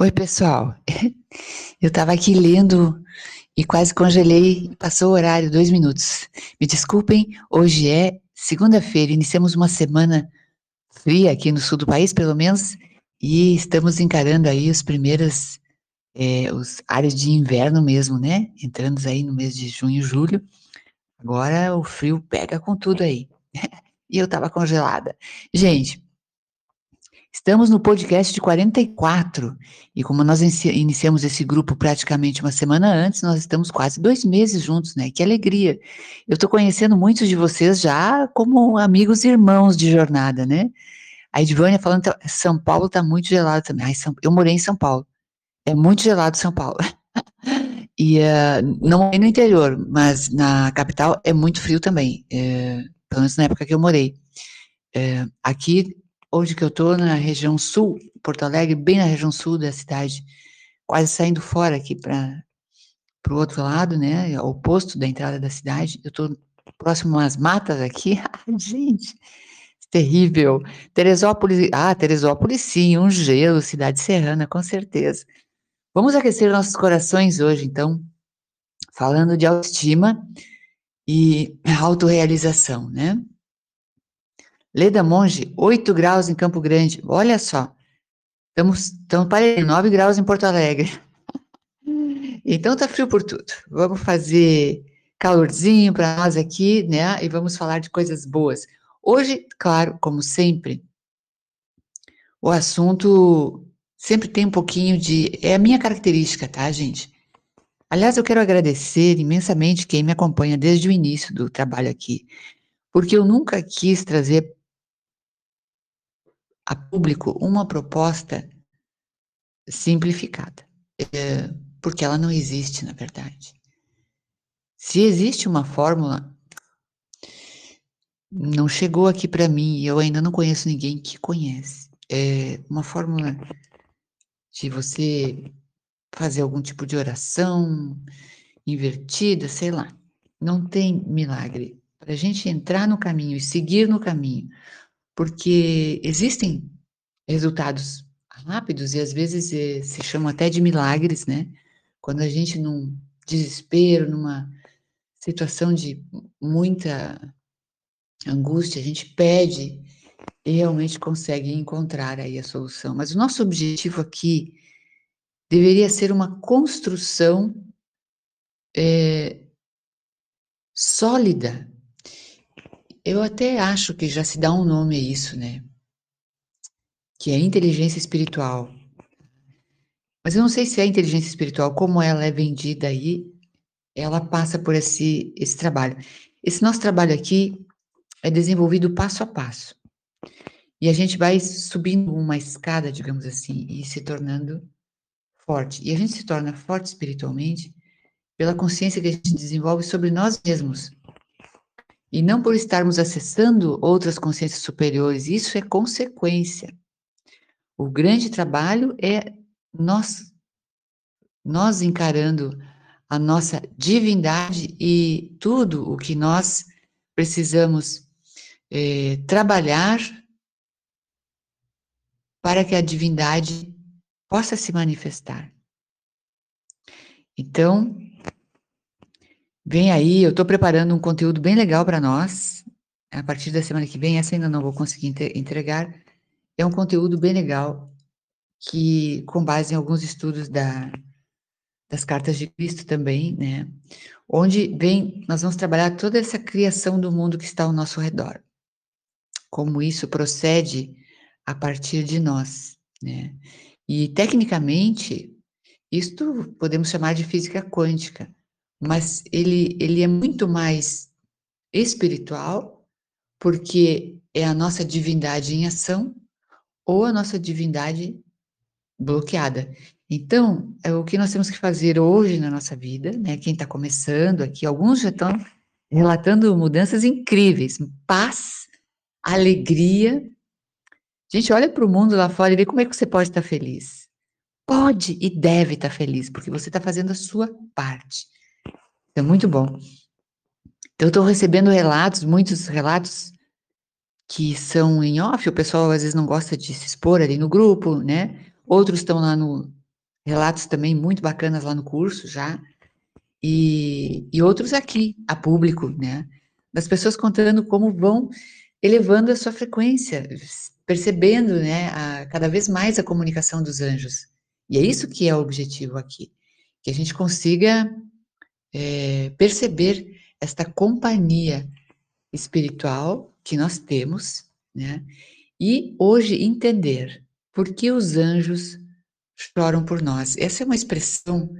Oi, pessoal. Eu estava aqui lendo e quase congelei, passou o horário, dois minutos. Me desculpem, hoje é segunda-feira, iniciamos uma semana fria aqui no sul do país, pelo menos, e estamos encarando aí as primeiras é, os áreas de inverno mesmo, né? Entrando aí no mês de junho, julho. Agora o frio pega com tudo aí. e eu estava congelada. Gente, Estamos no podcast de 44 e como nós iniciamos esse grupo praticamente uma semana antes, nós estamos quase dois meses juntos, né? Que alegria! Eu estou conhecendo muitos de vocês já como amigos e irmãos de jornada, né? A Edvânia falando que São Paulo está muito gelado também. Ai, São, eu morei em São Paulo. É muito gelado São Paulo. e uh, não morei no interior, mas na capital é muito frio também. Uh, pelo menos na época que eu morei. Uh, aqui Hoje que eu estou na região sul, Porto Alegre, bem na região sul da cidade, quase saindo fora aqui para o outro lado, né, oposto da entrada da cidade. Eu estou próximo às matas aqui. Gente, terrível. Teresópolis, ah, Teresópolis sim, um gelo, cidade serrana, com certeza. Vamos aquecer nossos corações hoje, então, falando de autoestima e autorrealização, né? Leda Monge, 8 graus em Campo Grande. Olha só. Estamos, estamos para 9 graus em Porto Alegre. Então tá frio por tudo. Vamos fazer calorzinho para nós aqui, né? E vamos falar de coisas boas. Hoje, claro, como sempre, o assunto sempre tem um pouquinho de. É a minha característica, tá, gente? Aliás, eu quero agradecer imensamente quem me acompanha desde o início do trabalho aqui, porque eu nunca quis trazer a público uma proposta simplificada, é, porque ela não existe, na verdade. Se existe uma fórmula, não chegou aqui para mim e eu ainda não conheço ninguém que conhece. É uma fórmula de você fazer algum tipo de oração invertida, sei lá. Não tem milagre. Para a gente entrar no caminho e seguir no caminho, porque existem resultados rápidos e às vezes é, se chamam até de milagres, né? Quando a gente num desespero, numa situação de muita angústia, a gente pede e realmente consegue encontrar aí a solução. Mas o nosso objetivo aqui deveria ser uma construção é, sólida eu até acho que já se dá um nome a isso, né? Que é inteligência espiritual. Mas eu não sei se a inteligência espiritual, como ela é vendida aí, ela passa por esse, esse trabalho. Esse nosso trabalho aqui é desenvolvido passo a passo. E a gente vai subindo uma escada, digamos assim, e se tornando forte. E a gente se torna forte espiritualmente pela consciência que a gente desenvolve sobre nós mesmos. E não por estarmos acessando outras consciências superiores, isso é consequência. O grande trabalho é nós, nós encarando a nossa divindade e tudo o que nós precisamos é, trabalhar para que a divindade possa se manifestar. Então, Vem aí, eu estou preparando um conteúdo bem legal para nós. A partir da semana que vem, essa ainda não vou conseguir entregar. É um conteúdo bem legal, que com base em alguns estudos da, das cartas de Cristo também, né? Onde vem, nós vamos trabalhar toda essa criação do mundo que está ao nosso redor. Como isso procede a partir de nós, né? E tecnicamente, isto podemos chamar de física quântica mas ele, ele é muito mais espiritual, porque é a nossa divindade em ação ou a nossa divindade bloqueada. Então, é o que nós temos que fazer hoje na nossa vida, né? Quem está começando aqui, alguns já estão relatando mudanças incríveis, paz, alegria. Gente, olha para o mundo lá fora e vê como é que você pode estar tá feliz. Pode e deve estar tá feliz, porque você está fazendo a sua parte. É muito bom. Eu estou recebendo relatos, muitos relatos que são em off, o pessoal às vezes não gosta de se expor ali no grupo, né? outros estão lá no relatos também muito bacanas lá no curso já, e, e outros aqui, a público, né? Das pessoas contando como vão elevando a sua frequência, percebendo, né, a, cada vez mais a comunicação dos anjos. E é isso que é o objetivo aqui, que a gente consiga é, perceber esta companhia espiritual que nós temos, né? E hoje entender por que os anjos choram por nós. Essa é uma expressão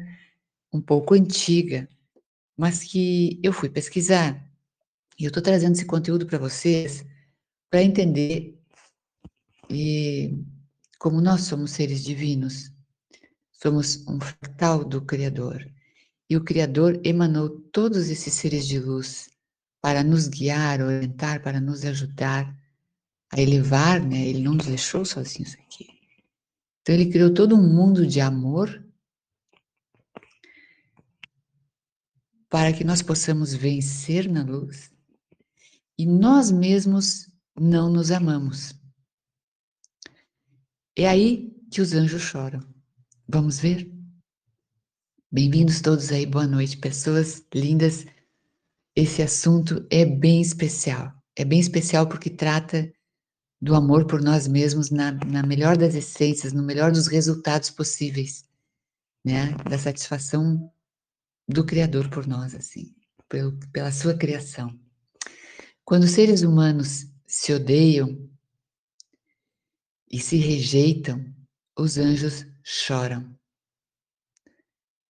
um pouco antiga, mas que eu fui pesquisar. E eu estou trazendo esse conteúdo para vocês para entender e como nós somos seres divinos, somos um fractal do Criador. E o Criador emanou todos esses seres de luz para nos guiar, orientar, para nos ajudar a elevar, né? Ele não nos deixou sozinhos aqui. Então ele criou todo um mundo de amor para que nós possamos vencer na luz e nós mesmos não nos amamos. É aí que os anjos choram. Vamos ver? Bem-vindos todos aí, boa noite, pessoas lindas. Esse assunto é bem especial. É bem especial porque trata do amor por nós mesmos na, na melhor das essências, no melhor dos resultados possíveis, né? Da satisfação do Criador por nós, assim, pelo, pela sua criação. Quando os seres humanos se odeiam e se rejeitam, os anjos choram.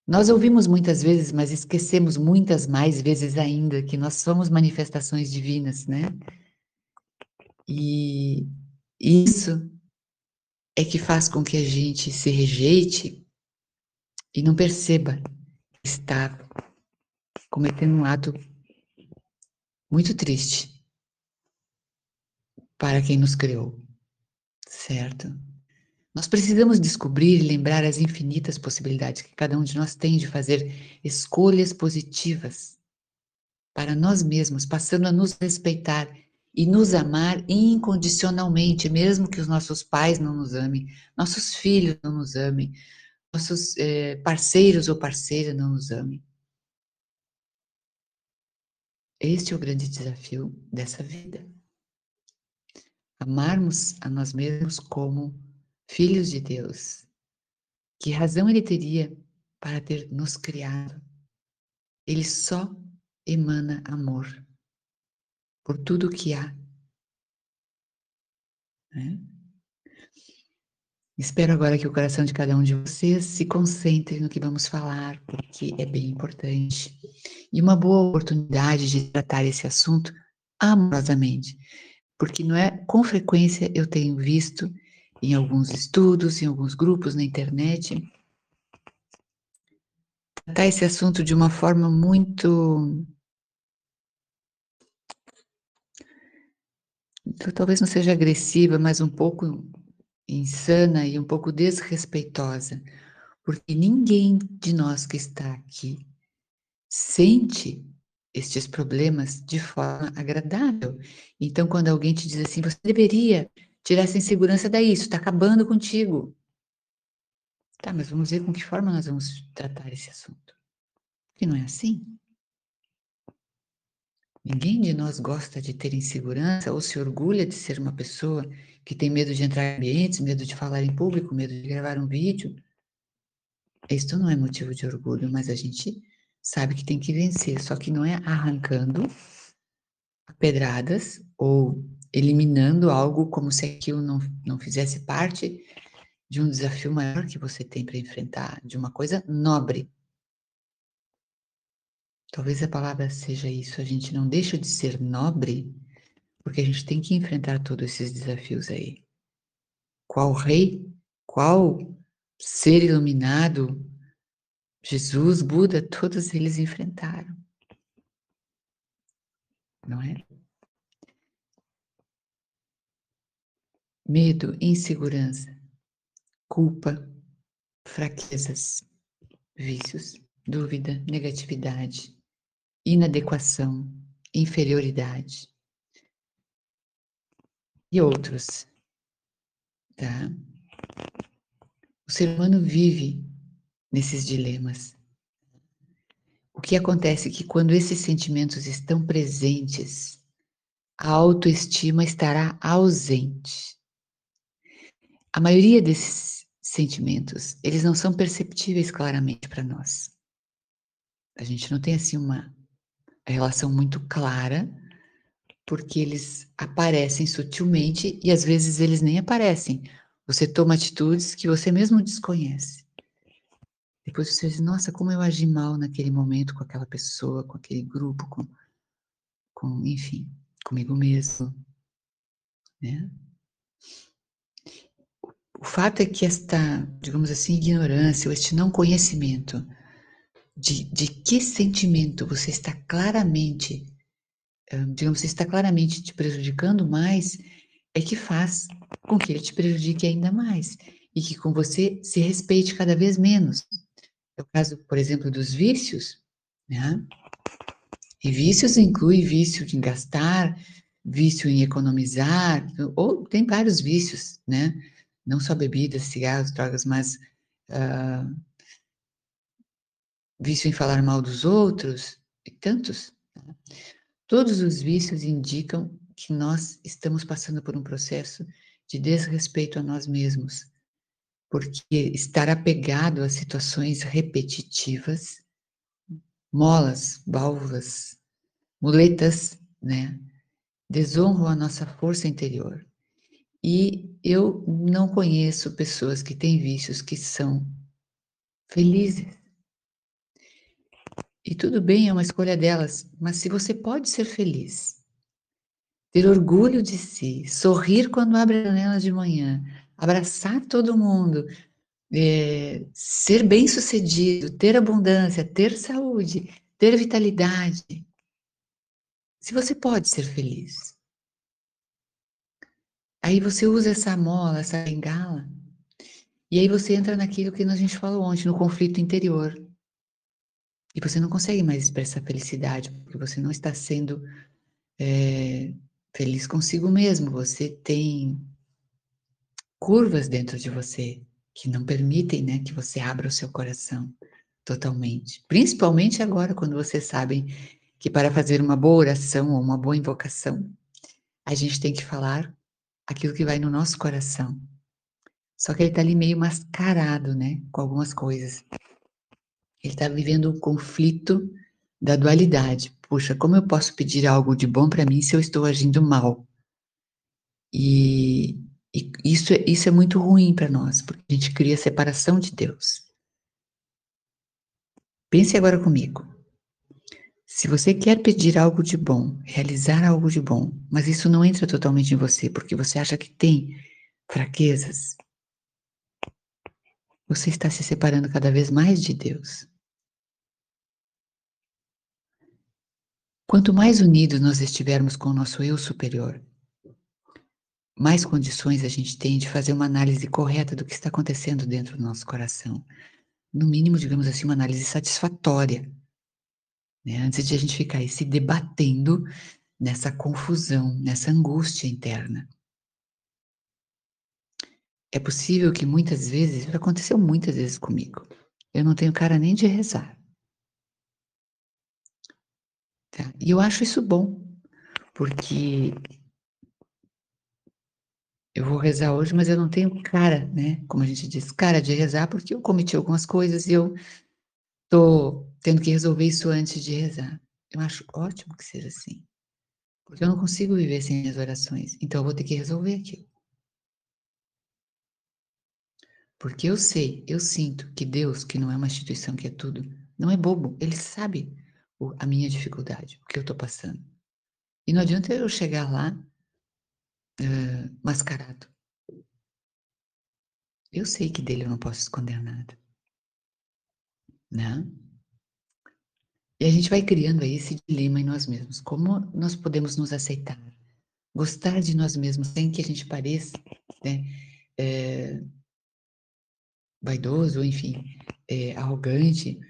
Nós ouvimos muitas vezes, mas esquecemos muitas mais vezes ainda que nós somos manifestações divinas, né? E isso é que faz com que a gente se rejeite e não perceba que está cometendo um ato muito triste para quem nos criou, certo? Nós precisamos descobrir e lembrar as infinitas possibilidades que cada um de nós tem de fazer escolhas positivas para nós mesmos, passando a nos respeitar e nos amar incondicionalmente, mesmo que os nossos pais não nos amem, nossos filhos não nos amem, nossos é, parceiros ou parceiras não nos amem. Este é o grande desafio dessa vida. Amarmos a nós mesmos como filhos de Deus. Que razão ele teria para ter nos criado? Ele só emana amor por tudo que há. Né? Espero agora que o coração de cada um de vocês se concentre no que vamos falar, porque é bem importante. E uma boa oportunidade de tratar esse assunto amorosamente, porque não é com frequência eu tenho visto em alguns estudos, em alguns grupos na internet, tratar esse assunto de uma forma muito. Talvez não seja agressiva, mas um pouco insana e um pouco desrespeitosa, porque ninguém de nós que está aqui sente estes problemas de forma agradável. Então, quando alguém te diz assim, você deveria Tirar essa insegurança daí, isso está acabando contigo. Tá, mas vamos ver com que forma nós vamos tratar esse assunto. Porque não é assim. Ninguém de nós gosta de ter insegurança ou se orgulha de ser uma pessoa que tem medo de entrar em ambientes, medo de falar em público, medo de gravar um vídeo. Isso não é motivo de orgulho, mas a gente sabe que tem que vencer, só que não é arrancando pedradas ou eliminando algo como se aquilo não, não fizesse parte de um desafio maior que você tem para enfrentar, de uma coisa nobre. Talvez a palavra seja isso, a gente não deixa de ser nobre porque a gente tem que enfrentar todos esses desafios aí. Qual rei, qual ser iluminado, Jesus, Buda, todos eles enfrentaram. Não é? Medo, insegurança, culpa, fraquezas, vícios, dúvida, negatividade, inadequação, inferioridade e outros, tá? O ser humano vive nesses dilemas. O que acontece é que quando esses sentimentos estão presentes, a autoestima estará ausente. A maioria desses sentimentos, eles não são perceptíveis claramente para nós. A gente não tem assim uma relação muito clara, porque eles aparecem sutilmente e às vezes eles nem aparecem. Você toma atitudes que você mesmo desconhece. Depois você diz, nossa, como eu agi mal naquele momento com aquela pessoa, com aquele grupo, com, com enfim, comigo mesmo. Né? O fato é que esta, digamos assim, ignorância, ou este não conhecimento de, de que sentimento você está claramente, digamos, você está claramente te prejudicando mais, é que faz com que ele te prejudique ainda mais e que com você se respeite cada vez menos. É o caso, por exemplo, dos vícios, né? E vícios inclui vício de gastar, vício em economizar, ou tem vários vícios, né? Não só bebidas, cigarros, drogas, mas uh, vício em falar mal dos outros, e tantos. Né? Todos os vícios indicam que nós estamos passando por um processo de desrespeito a nós mesmos, porque estar apegado a situações repetitivas, molas, válvulas, muletas, né, desonram a nossa força interior. E eu não conheço pessoas que têm vícios que são felizes. E tudo bem, é uma escolha delas, mas se você pode ser feliz, ter orgulho de si, sorrir quando abre a janela de manhã, abraçar todo mundo, é, ser bem-sucedido, ter abundância, ter saúde, ter vitalidade, se você pode ser feliz, aí você usa essa mola, essa bengala, e aí você entra naquilo que a gente falou ontem, no conflito interior. E você não consegue mais expressar felicidade, porque você não está sendo é, feliz consigo mesmo. Você tem curvas dentro de você que não permitem né, que você abra o seu coração totalmente. Principalmente agora, quando você sabe que para fazer uma boa oração ou uma boa invocação, a gente tem que falar aquilo que vai no nosso coração. Só que ele está ali meio mascarado, né, com algumas coisas. Ele está vivendo um conflito da dualidade. Puxa, como eu posso pedir algo de bom para mim se eu estou agindo mal? E, e isso, é, isso é muito ruim para nós, porque a gente cria separação de Deus. Pense agora comigo. Se você quer pedir algo de bom, realizar algo de bom, mas isso não entra totalmente em você, porque você acha que tem fraquezas, você está se separando cada vez mais de Deus. Quanto mais unidos nós estivermos com o nosso eu superior, mais condições a gente tem de fazer uma análise correta do que está acontecendo dentro do nosso coração. No mínimo, digamos assim, uma análise satisfatória. Né? Antes de a gente ficar aí se debatendo nessa confusão, nessa angústia interna. É possível que muitas vezes, aconteceu muitas vezes comigo, eu não tenho cara nem de rezar. Tá? E eu acho isso bom, porque eu vou rezar hoje, mas eu não tenho cara, né? Como a gente diz, cara de rezar, porque eu cometi algumas coisas e eu tô tendo que resolver isso antes de rezar. Eu acho ótimo que seja assim. Porque eu não consigo viver sem minhas orações. Então eu vou ter que resolver aquilo. Porque eu sei, eu sinto que Deus, que não é uma instituição que é tudo, não é bobo. Ele sabe a minha dificuldade, o que eu estou passando. E não adianta eu chegar lá uh, mascarado. Eu sei que dele eu não posso esconder nada. Né? E a gente vai criando aí esse dilema em nós mesmos. Como nós podemos nos aceitar? Gostar de nós mesmos sem que a gente pareça né, é, vaidoso, enfim, é, arrogante.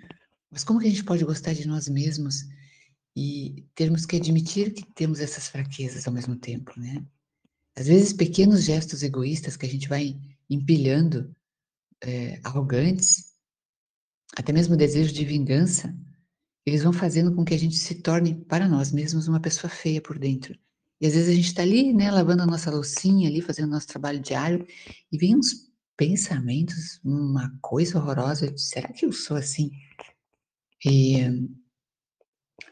Mas como que a gente pode gostar de nós mesmos e termos que admitir que temos essas fraquezas ao mesmo tempo, né? Às vezes, pequenos gestos egoístas que a gente vai empilhando é, arrogantes, até mesmo o desejo de vingança, eles vão fazendo com que a gente se torne, para nós mesmos, uma pessoa feia por dentro. E às vezes a gente está ali, né, lavando a nossa loucinha ali, fazendo nosso trabalho diário, e vem uns pensamentos, uma coisa horrorosa, será que eu sou assim? E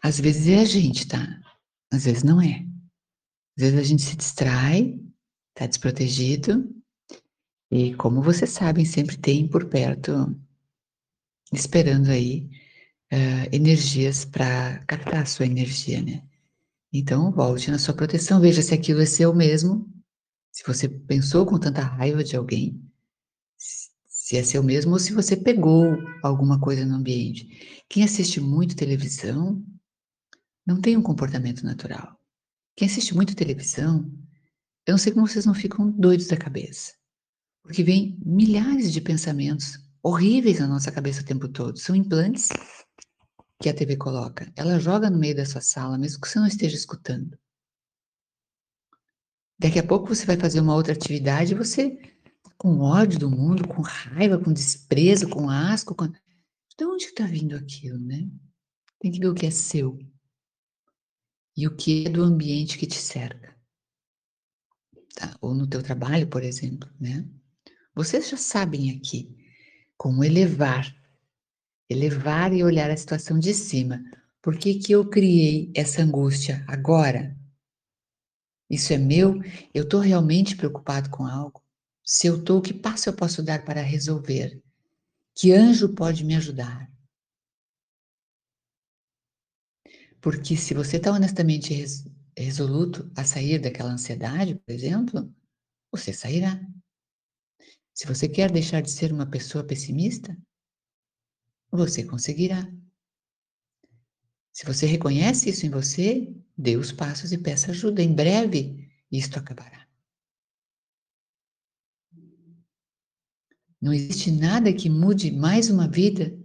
às vezes é a gente, tá? Às vezes não é. Às vezes a gente se distrai, tá desprotegido, e como vocês sabem, sempre tem por perto, esperando aí, uh, energias para captar a sua energia, né? Então, volte na sua proteção, veja se aquilo é seu mesmo, se você pensou com tanta raiva de alguém, se é seu mesmo ou se você pegou alguma coisa no ambiente. Quem assiste muito televisão não tem um comportamento natural. Quem assiste muito televisão, eu não sei como vocês não ficam doidos da cabeça. Porque vem milhares de pensamentos horríveis na nossa cabeça o tempo todo. São implantes que a TV coloca. Ela joga no meio da sua sala, mesmo que você não esteja escutando. Daqui a pouco você vai fazer uma outra atividade e você com ódio do mundo, com raiva, com desprezo, com asco. Com... De onde está vindo aquilo, né? Tem que ver o que é seu e o que é do ambiente que te cerca. Tá? Ou no teu trabalho, por exemplo, né? Vocês já sabem aqui como elevar, elevar e olhar a situação de cima. Por que, que eu criei essa angústia agora? Isso é meu? Eu estou realmente preocupado com algo? Se eu estou, que passo eu posso dar para resolver? Que anjo pode me ajudar? Porque se você está honestamente res, resoluto a sair daquela ansiedade, por exemplo, você sairá. Se você quer deixar de ser uma pessoa pessimista, você conseguirá. Se você reconhece isso em você, dê os passos e peça ajuda. Em breve, isto acabará. Não existe nada que mude mais uma vida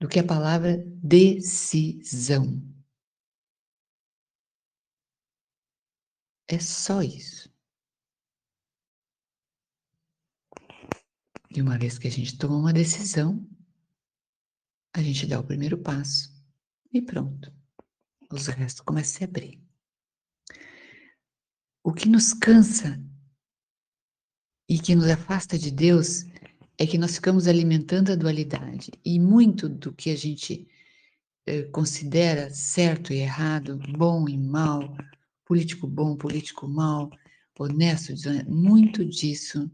do que a palavra decisão. É só isso. E uma vez que a gente toma uma decisão, a gente dá o primeiro passo e pronto. Os restos começam a se abrir. O que nos cansa e que nos afasta de Deus é que nós ficamos alimentando a dualidade e muito do que a gente eh, considera certo e errado, bom e mal, político bom, político mal, honesto, muito disso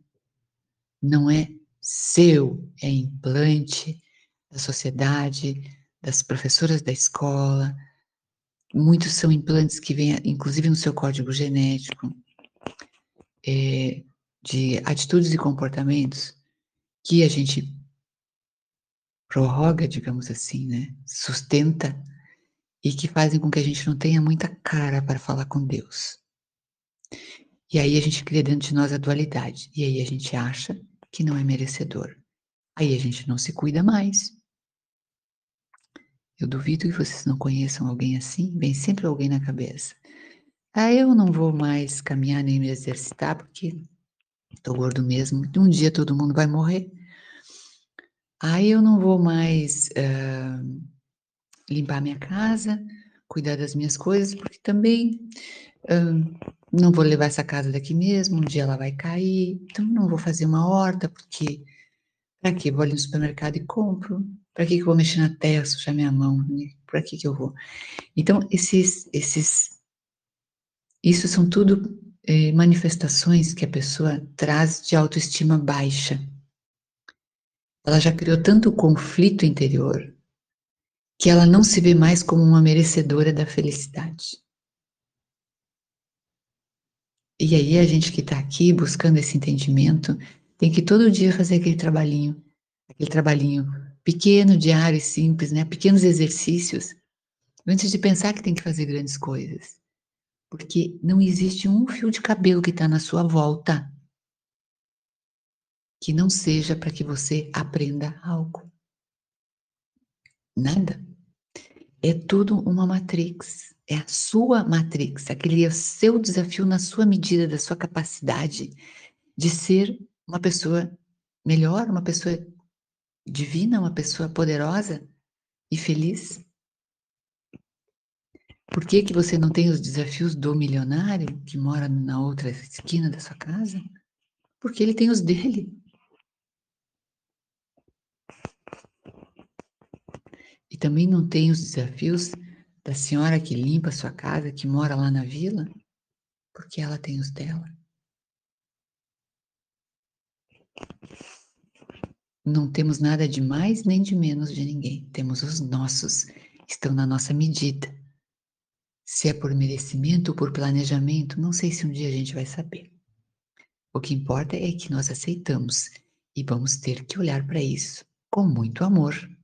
não é seu, é implante da sociedade, das professoras da escola. Muitos são implantes que vêm, inclusive, no seu código genético, é, de atitudes e comportamentos que a gente prorroga, digamos assim, né? Sustenta e que fazem com que a gente não tenha muita cara para falar com Deus. E aí a gente cria dentro de nós a dualidade. E aí a gente acha que não é merecedor. Aí a gente não se cuida mais. Eu duvido que vocês não conheçam alguém assim. Vem sempre alguém na cabeça. Ah, eu não vou mais caminhar nem me exercitar porque estou gordo mesmo. Um dia todo mundo vai morrer. Aí eu não vou mais uh, limpar minha casa, cuidar das minhas coisas, porque também não vou levar essa casa daqui mesmo, um dia ela vai cair, então não vou fazer uma horta, porque para que vou ali no supermercado e compro? Para que, que eu vou mexer na terra, sujar minha mão? Né? Para que, que eu vou? Então, esses, esses, isso são tudo eh, manifestações que a pessoa traz de autoestima baixa. Ela já criou tanto conflito interior que ela não se vê mais como uma merecedora da felicidade. E aí a gente que está aqui buscando esse entendimento tem que todo dia fazer aquele trabalhinho, aquele trabalhinho pequeno, diário e simples, né? Pequenos exercícios, antes de pensar que tem que fazer grandes coisas. Porque não existe um fio de cabelo que está na sua volta que não seja para que você aprenda algo. Nada. É tudo uma matrix. É a sua matrix. Aquele é o seu desafio na sua medida, da sua capacidade de ser uma pessoa melhor, uma pessoa divina, uma pessoa poderosa e feliz? Por que, que você não tem os desafios do milionário que mora na outra esquina da sua casa? Porque ele tem os dele. E também não tem os desafios da senhora que limpa sua casa, que mora lá na vila, porque ela tem os dela. Não temos nada de mais nem de menos de ninguém. Temos os nossos, estão na nossa medida. Se é por merecimento ou por planejamento, não sei se um dia a gente vai saber. O que importa é que nós aceitamos e vamos ter que olhar para isso com muito amor.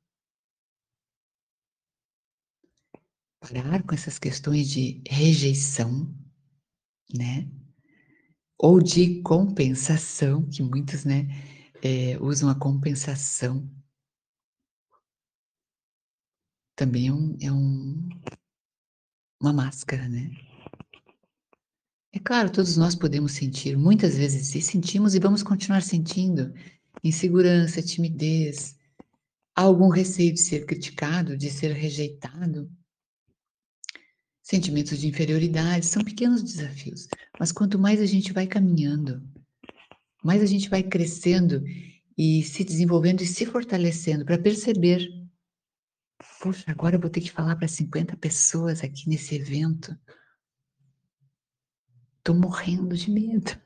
Parar com essas questões de rejeição, né? Ou de compensação, que muitos, né, é, usam a compensação. Também é um, é um uma máscara, né? É claro, todos nós podemos sentir, muitas vezes, e sentimos e vamos continuar sentindo insegurança, timidez, algum receio de ser criticado, de ser rejeitado. Sentimentos de inferioridade são pequenos desafios, mas quanto mais a gente vai caminhando, mais a gente vai crescendo e se desenvolvendo e se fortalecendo para perceber Poxa, agora eu vou ter que falar para 50 pessoas aqui nesse evento. Estou morrendo de medo.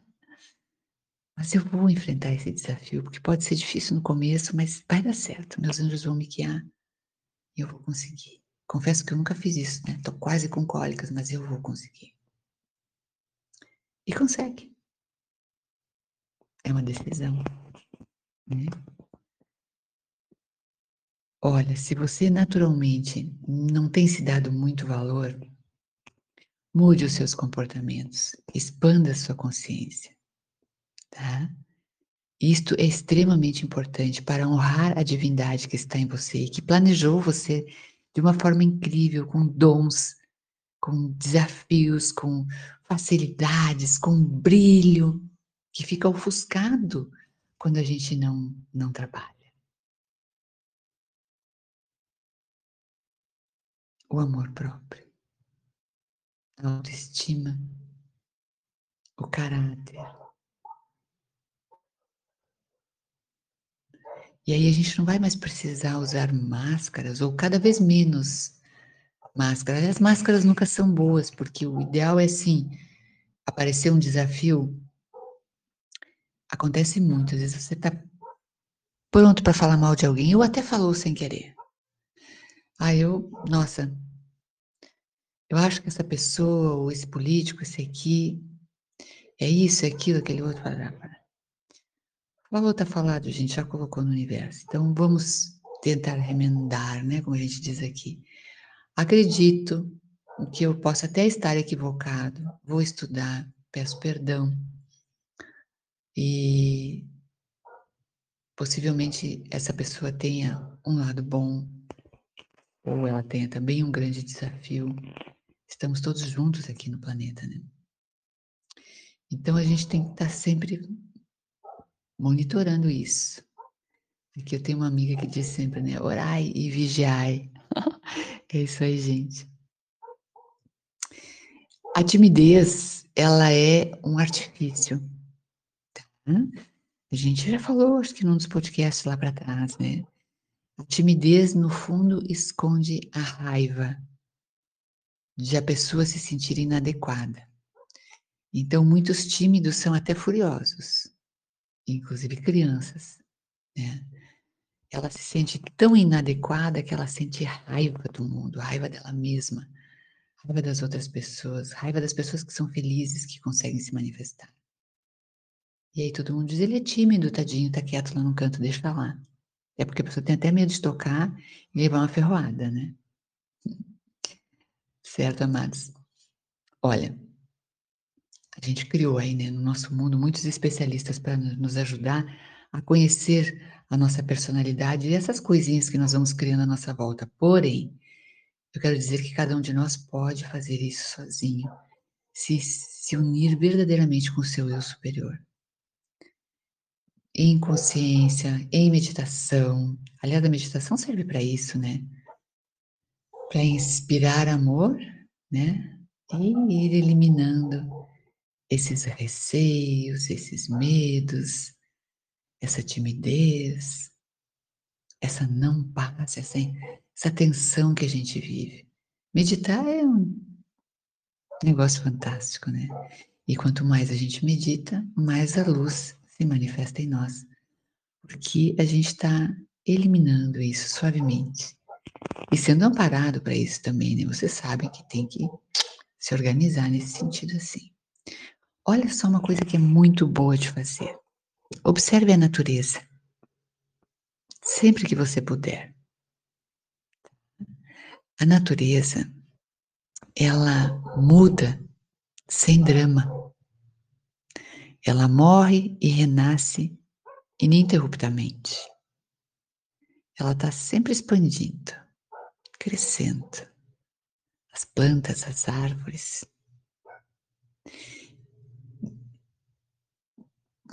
Mas eu vou enfrentar esse desafio, porque pode ser difícil no começo, mas vai dar certo. Meus anjos vão me guiar e eu vou conseguir. Confesso que eu nunca fiz isso, né? Estou quase com cólicas, mas eu vou conseguir. E consegue. É uma decisão. Né? Olha, se você naturalmente não tem se dado muito valor, mude os seus comportamentos, expanda a sua consciência, tá? Isto é extremamente importante para honrar a divindade que está em você e que planejou você de uma forma incrível, com dons, com desafios, com facilidades, com brilho, que fica ofuscado quando a gente não, não trabalha. o amor próprio, a autoestima, o caráter. E aí a gente não vai mais precisar usar máscaras, ou cada vez menos máscaras. As máscaras nunca são boas, porque o ideal é assim, aparecer um desafio. Acontece muito, às vezes você está pronto para falar mal de alguém, ou até falou sem querer. Aí eu, nossa, eu acho que essa pessoa, ou esse político, esse aqui, é isso, é aquilo, aquele outro. Falou, tá falado, a gente já colocou no universo. Então vamos tentar remendar, né? Como a gente diz aqui. Acredito que eu possa até estar equivocado, vou estudar, peço perdão. E possivelmente essa pessoa tenha um lado bom, ou ela tenha também um grande desafio. Estamos todos juntos aqui no planeta, né? Então a gente tem que estar sempre monitorando isso. Aqui eu tenho uma amiga que diz sempre, né? Orai e vigiai. é isso aí, gente. A timidez, ela é um artifício. Tá? A gente já falou, acho que num dos podcasts lá para trás, né? A timidez, no fundo, esconde a raiva de a pessoa se sentir inadequada. Então, muitos tímidos são até furiosos, inclusive crianças. Né? Ela se sente tão inadequada que ela sente raiva do mundo, raiva dela mesma, raiva das outras pessoas, raiva das pessoas que são felizes, que conseguem se manifestar. E aí todo mundo diz: ele é tímido, tadinho, tá quieto lá no canto, deixa lá. É porque a pessoa tem até medo de tocar e levar uma ferroada, né? Certo, amados? Olha, a gente criou aí, né, no nosso mundo, muitos especialistas para nos ajudar a conhecer a nossa personalidade e essas coisinhas que nós vamos criando à nossa volta. Porém, eu quero dizer que cada um de nós pode fazer isso sozinho, se, se unir verdadeiramente com o seu eu superior. em consciência, em meditação. Aliás, a meditação serve para isso, né? Para inspirar amor, né? E ir eliminando esses receios, esses medos, essa timidez, essa não paz, essa, essa tensão que a gente vive. Meditar é um negócio fantástico, né? E quanto mais a gente medita, mais a luz se manifesta em nós, porque a gente está eliminando isso suavemente. E sendo amparado para isso também, né? Vocês sabem que tem que se organizar nesse sentido assim. Olha só uma coisa que é muito boa de fazer. Observe a natureza. Sempre que você puder. A natureza, ela muda sem drama. Ela morre e renasce ininterruptamente. Ela está sempre expandindo, crescendo. As plantas, as árvores,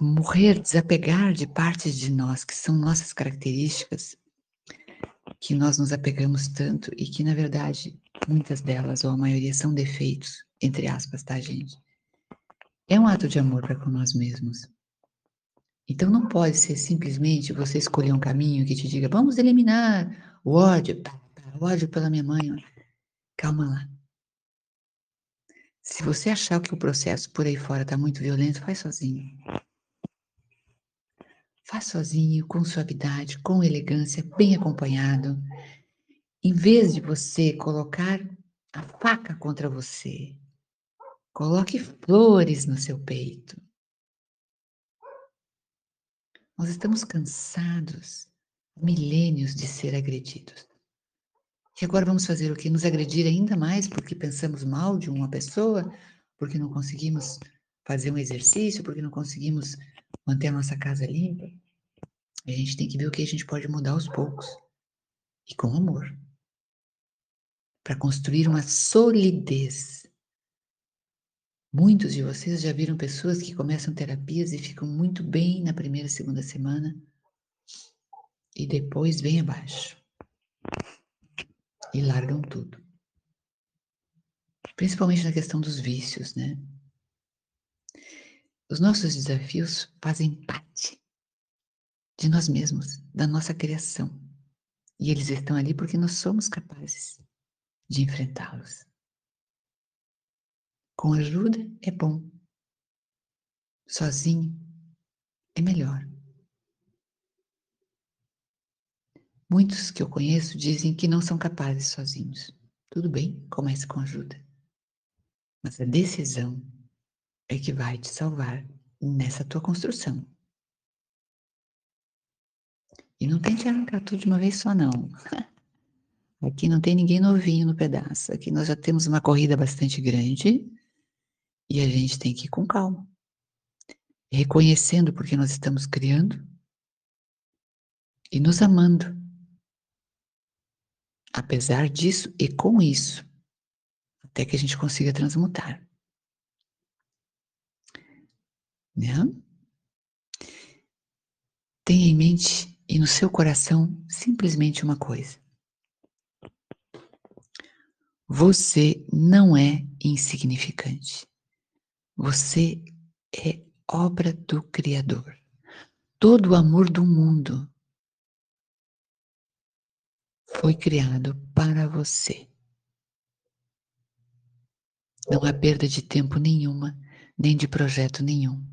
morrer, desapegar de partes de nós que são nossas características, que nós nos apegamos tanto e que, na verdade, muitas delas, ou a maioria, são defeitos, entre aspas, tá, gente? É um ato de amor para com nós mesmos. Então não pode ser simplesmente você escolher um caminho que te diga, vamos eliminar o ódio, o ódio pela minha mãe. Calma lá. Se você achar que o processo por aí fora está muito violento, faz sozinho. Faz sozinho, com suavidade, com elegância, bem acompanhado. Em vez de você colocar a faca contra você, coloque flores no seu peito. Nós estamos cansados, milênios de ser agredidos. E agora vamos fazer o que? Nos agredir ainda mais porque pensamos mal de uma pessoa, porque não conseguimos fazer um exercício, porque não conseguimos manter a nossa casa limpa. A gente tem que ver o que a gente pode mudar aos poucos e com amor para construir uma solidez. Muitos de vocês já viram pessoas que começam terapias e ficam muito bem na primeira, segunda semana e depois vem abaixo e largam tudo. Principalmente na questão dos vícios, né? Os nossos desafios fazem parte de nós mesmos, da nossa criação. E eles estão ali porque nós somos capazes de enfrentá-los. Com ajuda é bom. Sozinho é melhor. Muitos que eu conheço dizem que não são capazes sozinhos. Tudo bem, comece com ajuda. Mas a decisão é que vai te salvar nessa tua construção. E não tente arrancar tudo de uma vez só, não. Aqui não tem ninguém novinho no pedaço. Aqui nós já temos uma corrida bastante grande e a gente tem que ir com calma. Reconhecendo porque nós estamos criando e nos amando. Apesar disso e com isso, até que a gente consiga transmutar. Né? Tenha em mente e no seu coração simplesmente uma coisa. Você não é insignificante. Você é obra do Criador. Todo o amor do mundo foi criado para você. Não há perda de tempo nenhuma, nem de projeto nenhum.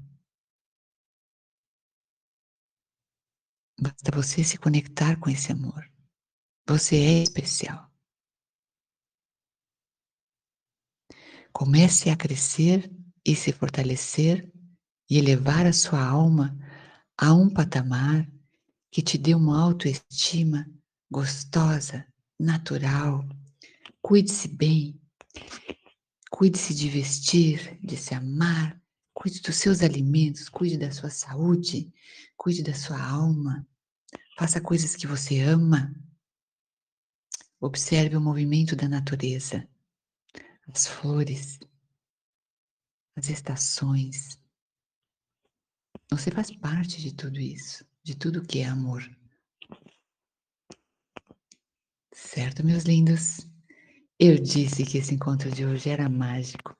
Basta você se conectar com esse amor. Você é especial. Comece a crescer e se fortalecer e elevar a sua alma a um patamar que te dê uma autoestima gostosa, natural. Cuide-se bem, cuide-se de vestir, de se amar, cuide dos seus alimentos, cuide da sua saúde, cuide da sua alma. Faça coisas que você ama. Observe o movimento da natureza as flores, as estações. Você faz parte de tudo isso, de tudo que é amor. Certo, meus lindos? Eu disse que esse encontro de hoje era mágico.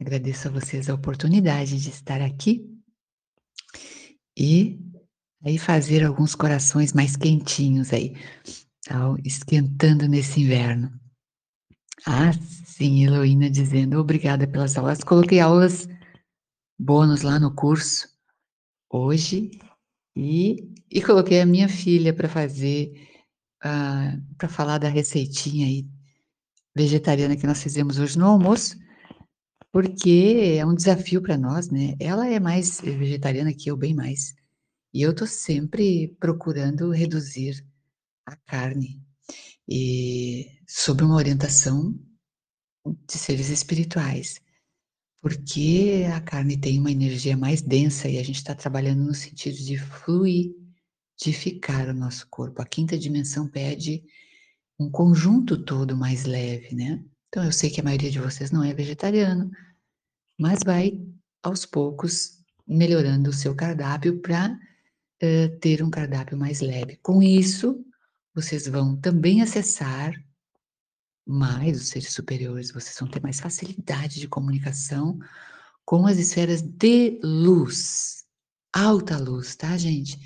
Agradeço a vocês a oportunidade de estar aqui e aí fazer alguns corações mais quentinhos aí, ao esquentando nesse inverno. Ah, sim, Heloína dizendo obrigada pelas aulas. Coloquei aulas bônus lá no curso hoje e, e coloquei a minha filha para fazer, uh, ah, para falar da receitinha aí vegetariana que nós fizemos hoje no almoço, porque é um desafio para nós, né? Ela é mais vegetariana que eu, bem mais. E eu tô sempre procurando reduzir a carne e sob uma orientação de seres espirituais, porque a carne tem uma energia mais densa e a gente está trabalhando no sentido de fluidificar o nosso corpo. A quinta dimensão pede um conjunto todo mais leve, né? Então eu sei que a maioria de vocês não é vegetariano, mas vai aos poucos melhorando o seu cardápio para uh, eh, ter um cardápio mais leve. Com isso, vocês vão também acessar mais os seres superiores, vocês vão ter mais facilidade de comunicação com as esferas de luz, alta luz, tá, gente?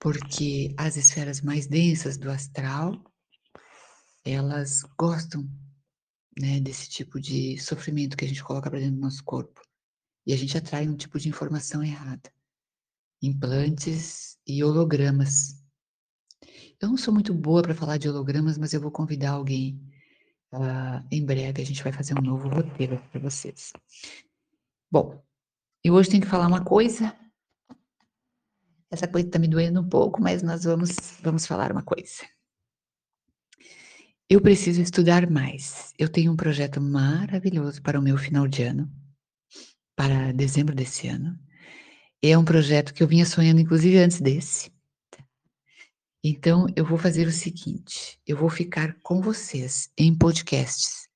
Porque as esferas mais densas do astral, elas gostam, né, desse tipo de sofrimento que a gente coloca para dentro do nosso corpo. E a gente atrai um tipo de informação errada. Implantes e hologramas eu não sou muito boa para falar de hologramas, mas eu vou convidar alguém. Uh, em breve a gente vai fazer um novo roteiro para vocês. Bom, eu hoje tenho que falar uma coisa. Essa coisa está me doendo um pouco, mas nós vamos, vamos falar uma coisa. Eu preciso estudar mais. Eu tenho um projeto maravilhoso para o meu final de ano, para dezembro desse ano. É um projeto que eu vinha sonhando, inclusive, antes desse. Então, eu vou fazer o seguinte: eu vou ficar com vocês em podcasts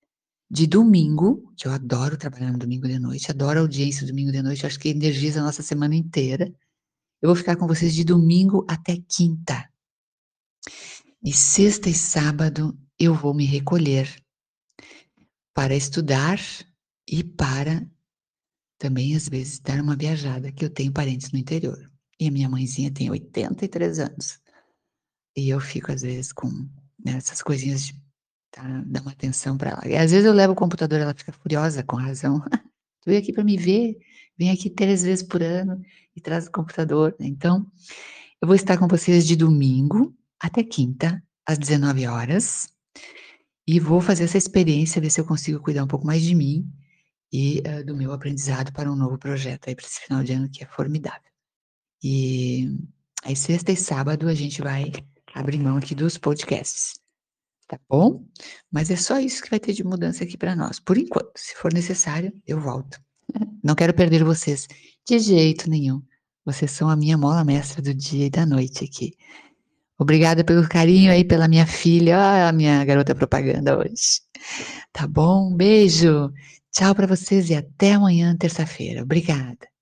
de domingo, que eu adoro trabalhar no domingo de noite, adoro a audiência do domingo de noite, acho que energiza a nossa semana inteira. Eu vou ficar com vocês de domingo até quinta. E sexta e sábado eu vou me recolher para estudar e para também, às vezes, dar uma viajada, que eu tenho parentes no interior. E a minha mãezinha tem 83 anos. E eu fico, às vezes, com né, essas coisinhas de tá, dar uma atenção para ela. E às vezes eu levo o computador, ela fica furiosa, com razão. tu veio aqui para me ver, vem aqui três vezes por ano e traz o computador. Né? Então, eu vou estar com vocês de domingo até quinta, às 19 horas. E vou fazer essa experiência, ver se eu consigo cuidar um pouco mais de mim e uh, do meu aprendizado para um novo projeto aí para esse final de ano que é formidável. E aí sexta e sábado a gente vai abrir mão aqui dos podcasts. Tá bom? Mas é só isso que vai ter de mudança aqui para nós. Por enquanto, se for necessário, eu volto. Não quero perder vocês de jeito nenhum. Vocês são a minha mola mestra do dia e da noite aqui. Obrigada pelo carinho aí pela minha filha, ah, a minha garota propaganda hoje. Tá bom? beijo. Tchau para vocês e até amanhã, terça-feira. Obrigada.